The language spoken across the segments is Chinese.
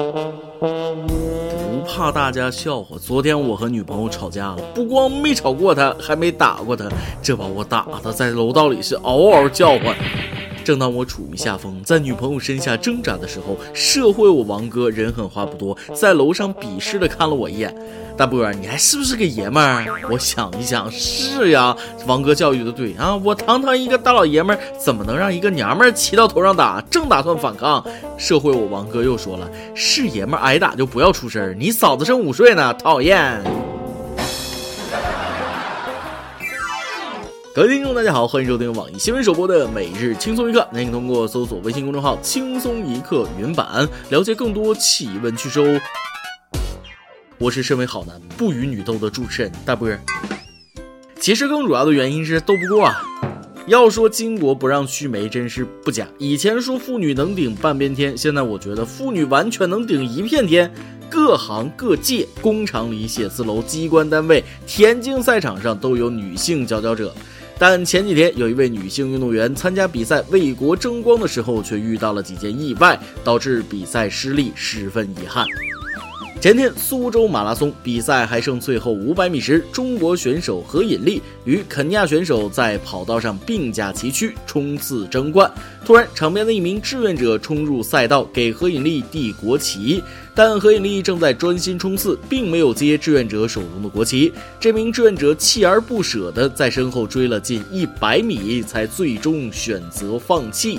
不怕大家笑话，昨天我和女朋友吵架了，不光没吵过她，还没打过她，这把我打的在楼道里是嗷嗷叫唤。正当我处于下风，在女朋友身下挣扎的时候，社会我王哥人狠话不多，在楼上鄙视的看了我一眼。大波儿，你还是不是个爷们儿？我想一想，是呀，王哥教育的对啊，我堂堂一个大老爷们儿，怎么能让一个娘们儿骑到头上打？正打算反抗，社会我王哥又说了，是爷们儿挨打就不要出声，你嫂子正午睡呢，讨厌。各位听众，大家好，欢迎收听网易新闻首播的每日轻松一刻。您可以通过搜索微信公众号“轻松一刻”云版，了解更多奇闻趣事哦。我是身为好男不与女斗的主持人大波。其实更主要的原因是斗不过啊。要说巾帼不让须眉，真是不假。以前说妇女能顶半边天，现在我觉得妇女完全能顶一片天。各行各界，工厂里、写字楼、机关单位、田径赛场上都有女性佼佼者。但前几天有一位女性运动员参加比赛为国争光的时候，却遇到了几件意外，导致比赛失利，十分遗憾。前天苏州马拉松比赛还剩最后五百米时，中国选手何引丽与肯尼亚选手在跑道上并驾齐驱冲刺争冠。突然，场边的一名志愿者冲入赛道，给何引丽递国旗。但何引丽正在专心冲刺，并没有接志愿者手中的国旗。这名志愿者锲而不舍地在身后追了近一百米，才最终选择放弃。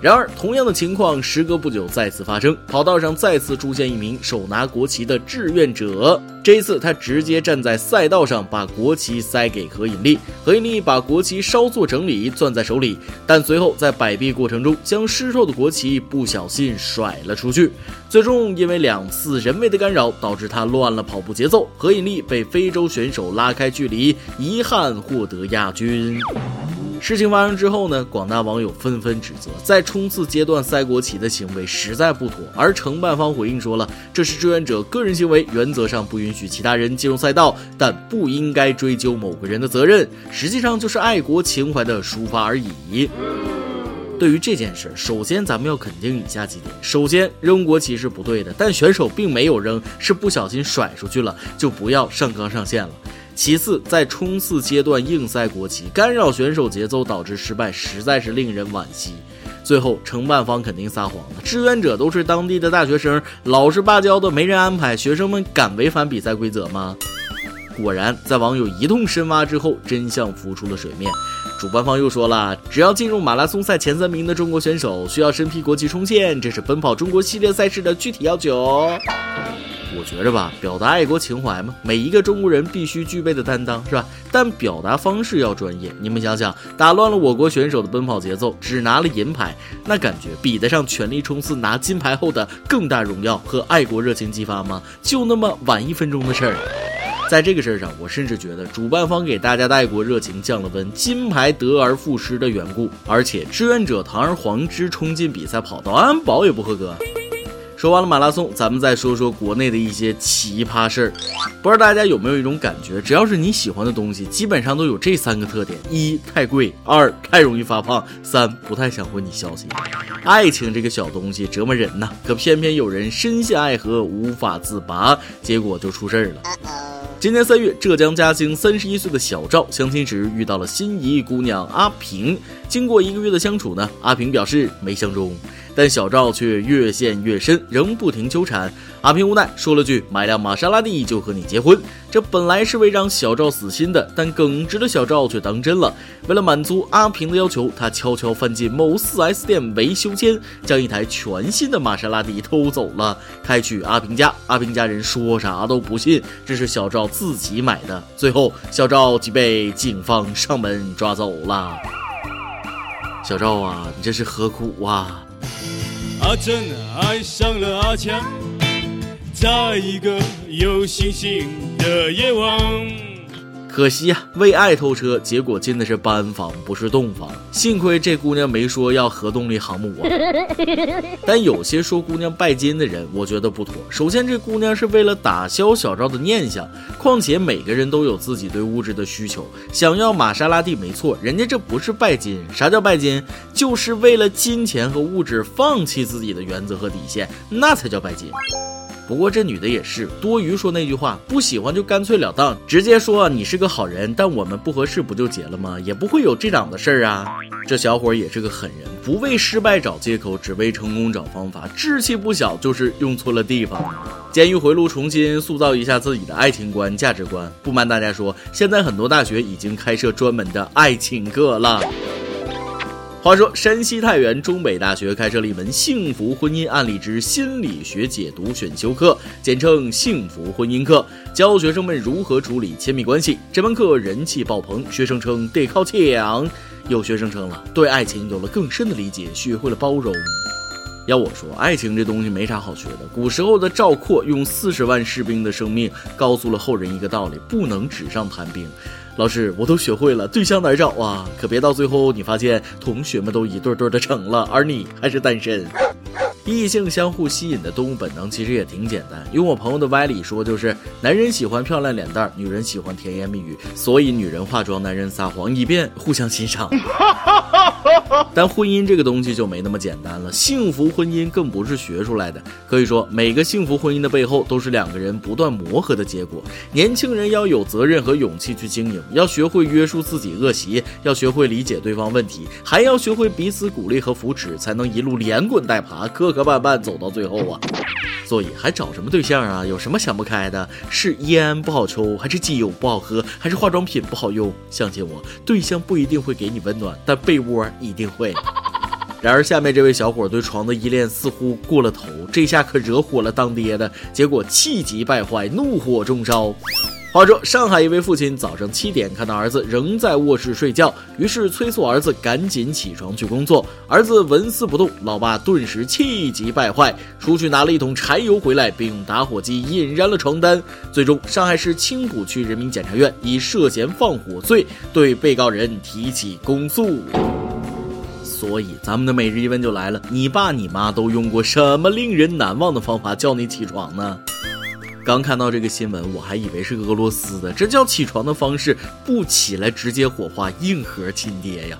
然而，同样的情况时隔不久再次发生，跑道上再次出现一名手拿国旗的志愿者。这一次，他直接站在赛道上，把国旗塞给何引丽。何引丽把国旗稍作整理，攥在手里，但随后在摆臂过程中，将失落的国旗不小心甩了出去。最终，因为两次人为的干扰，导致他乱了跑步节奏。何引丽被非洲选手拉开距离，遗憾获得亚军。事情发生之后呢，广大网友纷纷指责，在冲刺阶段塞国旗的行为实在不妥。而承办方回应说了，这是志愿者个人行为，原则上不允许其他人进入赛道，但不应该追究某个人的责任。实际上就是爱国情怀的抒发而已。对于这件事，首先咱们要肯定以下几点：首先，扔国旗是不对的，但选手并没有扔，是不小心甩出去了，就不要上纲上线了。其次，在冲刺阶段硬塞国旗，干扰选手节奏，导致失败，实在是令人惋惜。最后，承办方肯定撒谎了，志愿者都是当地的大学生，老实巴交的，没人安排，学生们敢违反比赛规则吗？果然，在网友一通深挖之后，真相浮出了水面。主办方又说了，只要进入马拉松赛前三名的中国选手，需要身披国旗冲线，这是奔跑中国系列赛事的具体要求。我觉着吧，表达爱国情怀嘛，每一个中国人必须具备的担当，是吧？但表达方式要专业。你们想想，打乱了我国选手的奔跑节奏，只拿了银牌，那感觉比得上全力冲刺拿金牌后的更大荣耀和爱国热情激发吗？就那么晚一分钟的事儿。在这个事儿上，我甚至觉得主办方给大家的爱国热情降了温，金牌得而复失的缘故。而且志愿者堂而皇之冲进比赛跑道，安保也不合格。说完了马拉松，咱们再说说国内的一些奇葩事儿。不知道大家有没有一种感觉，只要是你喜欢的东西，基本上都有这三个特点：一太贵，二太容易发胖，三不太想回你消息。爱情这个小东西折磨人呐，可偏偏有人深陷爱河无法自拔，结果就出事儿了。今年三月，浙江嘉兴三十一岁的小赵相亲时遇到了心仪姑娘阿平，经过一个月的相处呢，阿平表示没相中。但小赵却越陷越深，仍不停纠缠。阿平无奈说了句：“买辆玛莎拉蒂就和你结婚。”这本来是为让小赵死心的，但耿直的小赵却当真了。为了满足阿平的要求，他悄悄翻进某 4S 店维修间，将一台全新的玛莎拉蒂偷走了，开去阿平家。阿平家人说啥都不信，这是小赵自己买的。最后，小赵即被警方上门抓走了。小赵啊，你这是何苦啊？阿珍爱上了阿强，在一个有星星的夜晚。可惜啊，为爱偷车，结果进的是班房，不是洞房。幸亏这姑娘没说要核动力航母啊。但有些说姑娘拜金的人，我觉得不妥。首先，这姑娘是为了打消小赵的念想，况且每个人都有自己对物质的需求，想要玛莎拉蒂没错，人家这不是拜金。啥叫拜金？就是为了金钱和物质放弃自己的原则和底线，那才叫拜金。不过这女的也是多余说那句话，不喜欢就干脆了当，直接说你是个好人，但我们不合适不就结了吗？也不会有这档子事儿啊。这小伙也是个狠人，不为失败找借口，只为成功找方法，志气不小，就是用错了地方。监狱回路重新塑造一下自己的爱情观、价值观。不瞒大家说，现在很多大学已经开设专门的爱情课了。话说，山西太原中北大学开设了一门幸福婚姻案例之心理学解读选修课，简称幸福婚姻课，教学生们如何处理亲密关系。这门课人气爆棚，学生称得靠抢。有学生称了，对爱情有了更深的理解，学会了包容。要我说，爱情这东西没啥好学的。古时候的赵括用四十万士兵的生命，告诉了后人一个道理：不能纸上谈兵。老师，我都学会了，对象哪找啊？可别到最后你发现同学们都一对对的成了，而你还是单身。异性相互吸引的动物本能其实也挺简单，用我朋友的歪理说，就是男人喜欢漂亮脸蛋，女人喜欢甜言蜜语，所以女人化妆，男人撒谎，以便互相欣赏。但婚姻这个东西就没那么简单了，幸福婚姻更不是学出来的。可以说，每个幸福婚姻的背后都是两个人不断磨合的结果。年轻人要有责任和勇气去经营，要学会约束自己恶习，要学会理解对方问题，还要学会彼此鼓励和扶持，才能一路连滚带爬、磕磕绊绊走到最后啊！所以还找什么对象啊？有什么想不开的？是烟不好抽，还是机油不好喝，还是化妆品不好用？相信我，对象不一定会给你温暖，但被窝一定会。然而，下面这位小伙对床的依恋似乎过了头，这下可惹火了当爹的，结果气急败坏，怒火中烧。话说，上海一位父亲早上七点看到儿子仍在卧室睡觉，于是催促儿子赶紧起床去工作。儿子纹丝不动，老爸顿时气急败坏，出去拿了一桶柴油回来，并用打火机引燃了床单。最终，上海市青浦区人民检察院以涉嫌放火罪对被告人提起公诉。所以，咱们的每日一问就来了：你爸你妈都用过什么令人难忘的方法叫你起床呢？刚看到这个新闻，我还以为是俄罗斯的，这叫起床的方式，不起来直接火化，硬核亲爹呀！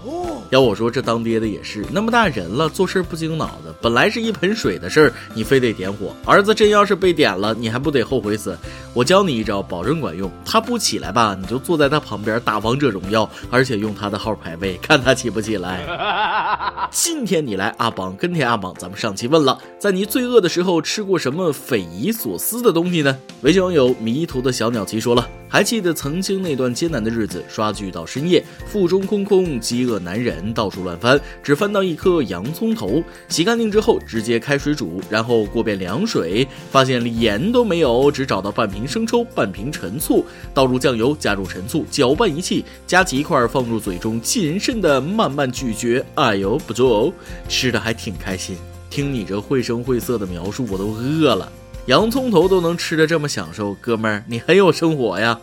要我说，这当爹的也是那么大人了，做事不经脑子。本来是一盆水的事儿，你非得点火，儿子真要是被点了，你还不得后悔死？我教你一招，保证管用。他不起来吧，你就坐在他旁边打王者荣耀，而且用他的号排位，看他起不起来。今天你来阿榜，跟帖阿榜，咱们上期问了，在你最饿的时候吃过什么匪夷所思的东西呢？微信网友迷途的小鸟奇说了，还记得曾经那段艰难的日子，刷剧到深夜，腹中空空，饥饿难忍，到处乱翻，只翻到一颗洋葱头，洗干净之后直接开水煮，然后过遍凉水，发现连盐都没有，只找到半瓶生抽，半瓶陈醋，倒入酱油，加入陈醋，搅拌一气，夹起一块放入嘴中，谨慎的慢慢咀嚼。哎呦，不错哦，吃的还挺开心。听你这绘声绘色的描述，我都饿了。洋葱头都能吃的这么享受，哥们儿你很有生活呀！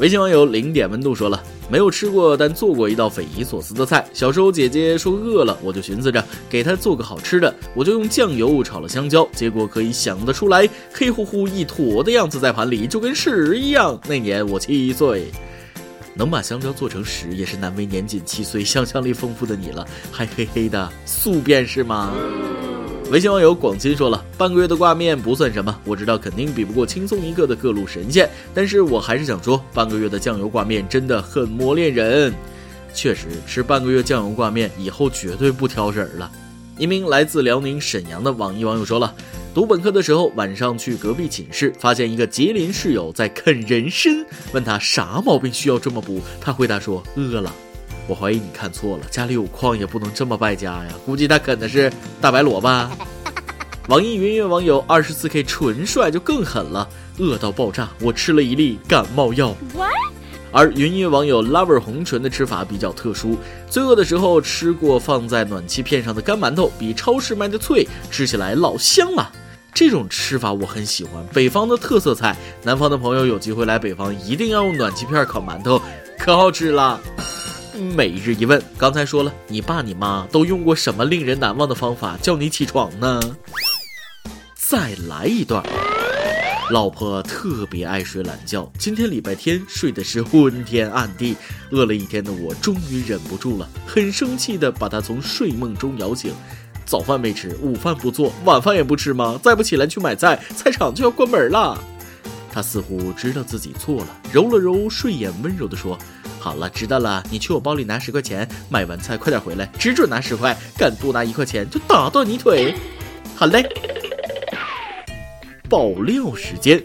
微信网友零点温度说了，没有吃过但做过一道匪夷所思的菜。小时候姐姐说饿了，我就寻思着给她做个好吃的，我就用酱油炒了香蕉，结果可以想得出来，黑乎乎一坨的样子在盘里，就跟屎一样。那年我七岁，能把香蕉做成屎也是难为年仅七岁、想象力丰富的你了，还黑黑的素便是吗？微信网友广金说了，半个月的挂面不算什么，我知道肯定比不过轻松一刻的各路神仙，但是我还是想说，半个月的酱油挂面真的很磨练人。确实，吃半个月酱油挂面以后绝对不挑食了。一名来自辽宁沈阳的网易网友说了，读本科的时候晚上去隔壁寝室，发现一个吉林室友在啃人参，问他啥毛病需要这么补，他回答说饿了。我怀疑你看错了，家里有矿也不能这么败家呀！估计他啃的是大白萝卜。网易云音乐网友二十四 K 纯帅就更狠了，饿到爆炸，我吃了一粒感冒药。而云音乐网友 Lover 红唇的吃法比较特殊，最饿的时候吃过放在暖气片上的干馒头，比超市卖的脆，吃起来老香了。这种吃法我很喜欢，北方的特色菜。南方的朋友有机会来北方，一定要用暖气片烤馒头，可好吃了。每日一问，刚才说了，你爸你妈都用过什么令人难忘的方法叫你起床呢？再来一段。老婆特别爱睡懒觉，今天礼拜天睡的是昏天暗地，饿了一天的我终于忍不住了，很生气的把她从睡梦中摇醒。早饭没吃，午饭不做，晚饭也不吃吗？再不起来去买菜，菜场就要关门了。他似乎知道自己错了，揉了揉睡眼，温柔的说：“好了，知道了，你去我包里拿十块钱，买完菜快点回来，只准拿十块，敢多拿一块钱就打断你腿。”好嘞。爆料时间，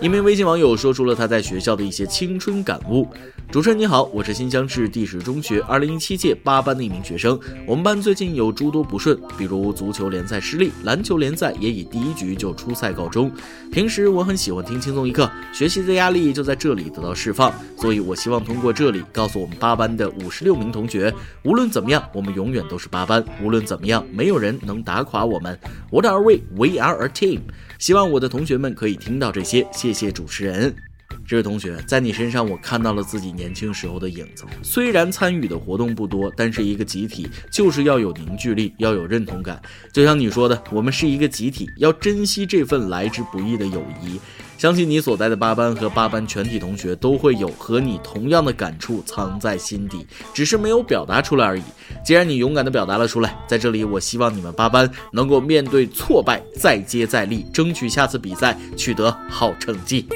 一名微信网友说出了他在学校的一些青春感悟。主持人你好，我是新乡市第十中学二零一七届八班的一名学生。我们班最近有诸多不顺，比如足球联赛失利，篮球联赛也以第一局就出赛告终。平时我很喜欢听轻松一刻，学习的压力就在这里得到释放。所以我希望通过这里告诉我们八班的五十六名同学，无论怎么样，我们永远都是八班。无论怎么样，没有人能打垮我们。What are we? We are a team. 希望我的同学们可以听到这些。谢谢主持人。这位同学，在你身上我看到了自己年轻时候的影子。虽然参与的活动不多，但是一个集体就是要有凝聚力，要有认同感。就像你说的，我们是一个集体，要珍惜这份来之不易的友谊。相信你所在的八班和八班全体同学都会有和你同样的感触藏在心底，只是没有表达出来而已。既然你勇敢地表达了出来，在这里，我希望你们八班能够面对挫败再接再厉，争取下次比赛取得好成绩。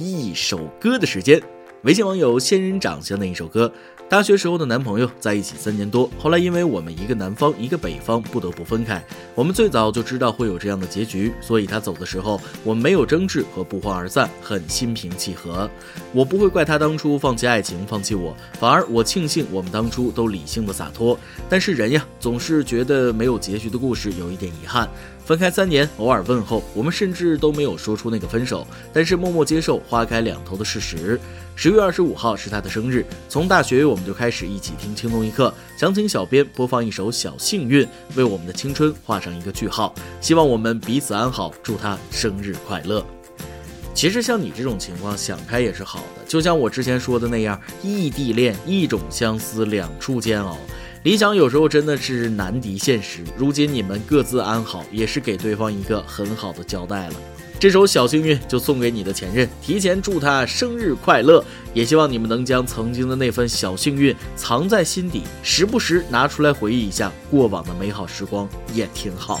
一首歌的时间，微信网友仙人掌相的一首歌。大学时候的男朋友在一起三年多，后来因为我们一个南方一个北方，不得不分开。我们最早就知道会有这样的结局，所以他走的时候，我们没有争执和不欢而散，很心平气和。我不会怪他当初放弃爱情，放弃我，反而我庆幸我们当初都理性的洒脱。但是人呀，总是觉得没有结局的故事有一点遗憾。分开三年，偶尔问候，我们甚至都没有说出那个分手，但是默默接受花开两头的事实。十月二十五号是他的生日，从大学我们就开始一起听轻松一刻，想请小编播放一首《小幸运》，为我们的青春画上一个句号。希望我们彼此安好，祝他生日快乐。其实像你这种情况，想开也是好的，就像我之前说的那样，异地恋，一种相思，两处煎熬。理想有时候真的是难敌现实。如今你们各自安好，也是给对方一个很好的交代了。这首小幸运就送给你的前任，提前祝他生日快乐。也希望你们能将曾经的那份小幸运藏在心底，时不时拿出来回忆一下过往的美好时光，也挺好。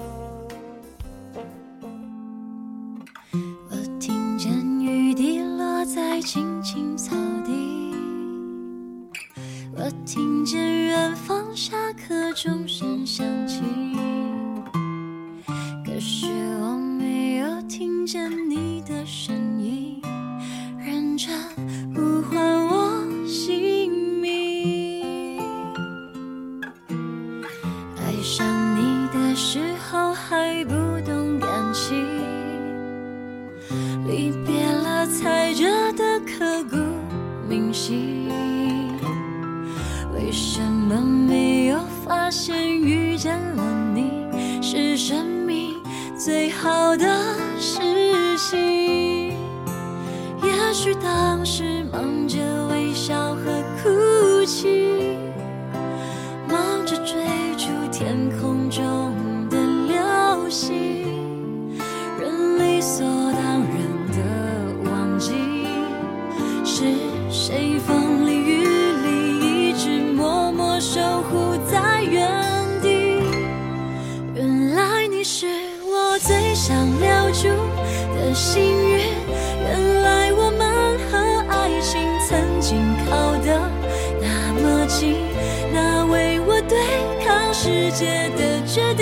还不懂感情，离别了才觉得刻骨铭心。为什么没有？发现遇见了你是生命最好的事情。也许当时忙着界的决定，